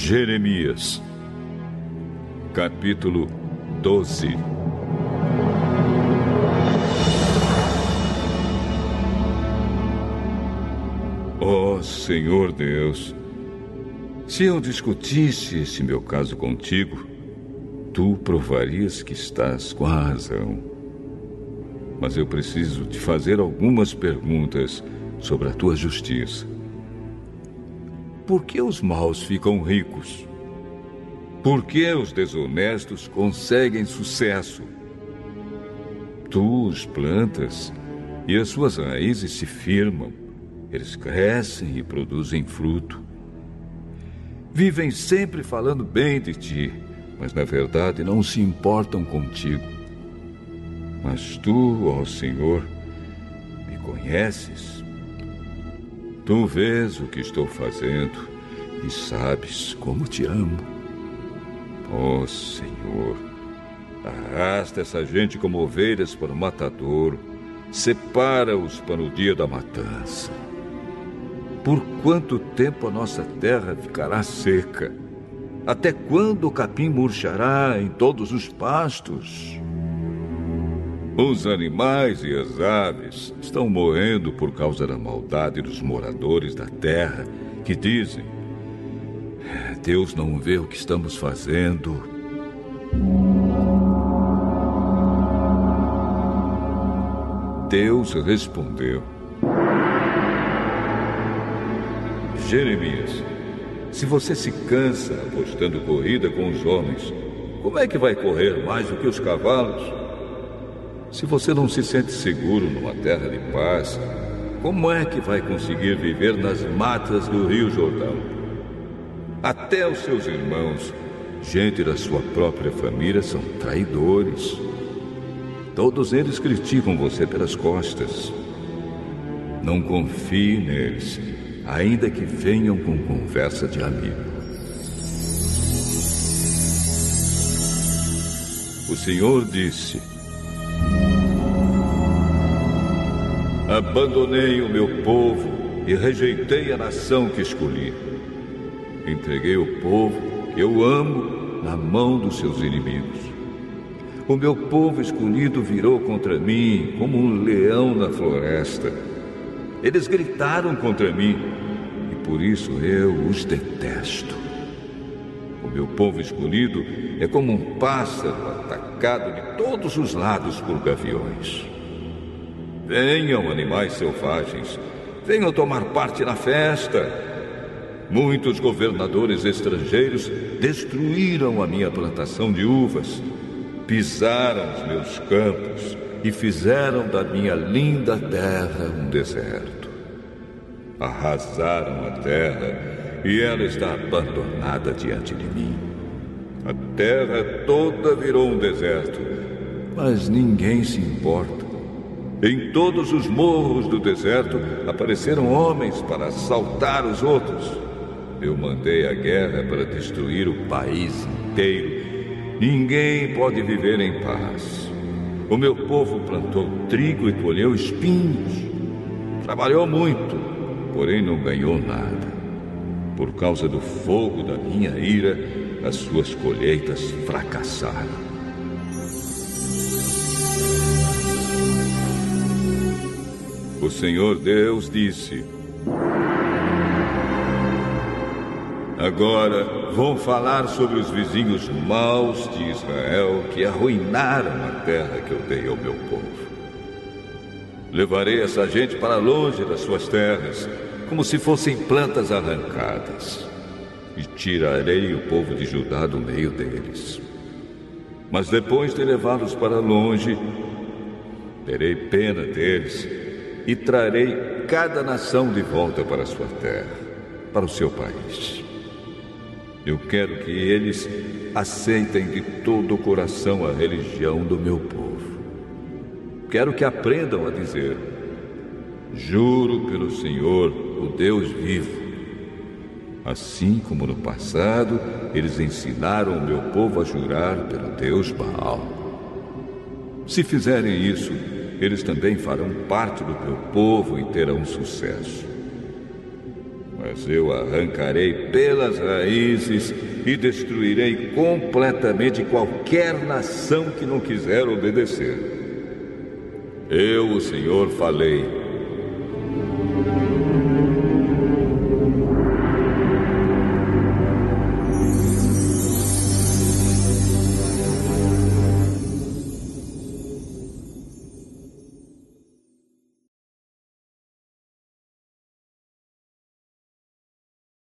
Jeremias, capítulo 12. Ó oh, Senhor Deus, se eu discutisse esse meu caso contigo, tu provarias que estás com a razão. Mas eu preciso te fazer algumas perguntas sobre a tua justiça. Por que os maus ficam ricos? Por que os desonestos conseguem sucesso? Tu os plantas e as suas raízes se firmam. Eles crescem e produzem fruto. Vivem sempre falando bem de ti, mas na verdade não se importam contigo. Mas tu, ó Senhor, me conheces Tu vês o que estou fazendo e sabes como te amo. Oh, Senhor, arrasta essa gente como ovelhas para o matadouro, separa-os para o dia da matança. Por quanto tempo a nossa terra ficará seca? Até quando o capim murchará em todos os pastos? Os animais e as aves estão morrendo por causa da maldade dos moradores da terra que dizem: Deus não vê o que estamos fazendo. Deus respondeu: Jeremias, se você se cansa apostando corrida com os homens, como é que vai correr mais do que os cavalos? Se você não se sente seguro numa terra de paz, como é que vai conseguir viver nas matas do Rio Jordão? Até os seus irmãos, gente da sua própria família, são traidores. Todos eles criticam você pelas costas. Não confie neles, ainda que venham com conversa de amigo. O Senhor disse: Abandonei o meu povo e rejeitei a nação que escolhi. Entreguei o povo que eu amo na mão dos seus inimigos. O meu povo escolhido virou contra mim como um leão na floresta. Eles gritaram contra mim e por isso eu os detesto. O meu povo escolhido é como um pássaro atacado de todos os lados por gaviões. Venham, animais selvagens, venham tomar parte na festa. Muitos governadores estrangeiros destruíram a minha plantação de uvas, pisaram os meus campos e fizeram da minha linda terra um deserto. Arrasaram a terra e ela está abandonada diante de mim. A terra toda virou um deserto, mas ninguém se importa. Em todos os morros do deserto apareceram homens para assaltar os outros. Eu mandei a guerra para destruir o país inteiro. Ninguém pode viver em paz. O meu povo plantou trigo e colheu espinhos. Trabalhou muito, porém não ganhou nada. Por causa do fogo da minha ira, as suas colheitas fracassaram. O Senhor Deus disse: Agora vou falar sobre os vizinhos maus de Israel que arruinaram a terra que eu dei ao meu povo. Levarei essa gente para longe das suas terras, como se fossem plantas arrancadas, e tirarei o povo de Judá do meio deles. Mas depois de levá-los para longe, terei pena deles e trarei cada nação de volta para a sua terra, para o seu país. Eu quero que eles aceitem de todo o coração a religião do meu povo. Quero que aprendam a dizer: Juro pelo Senhor, o Deus vivo. Assim como no passado, eles ensinaram o meu povo a jurar pelo Deus Baal. Se fizerem isso, eles também farão parte do meu povo e terão sucesso. mas eu arrancarei pelas raízes e destruirei completamente qualquer nação que não quiser obedecer. Eu, o Senhor, falei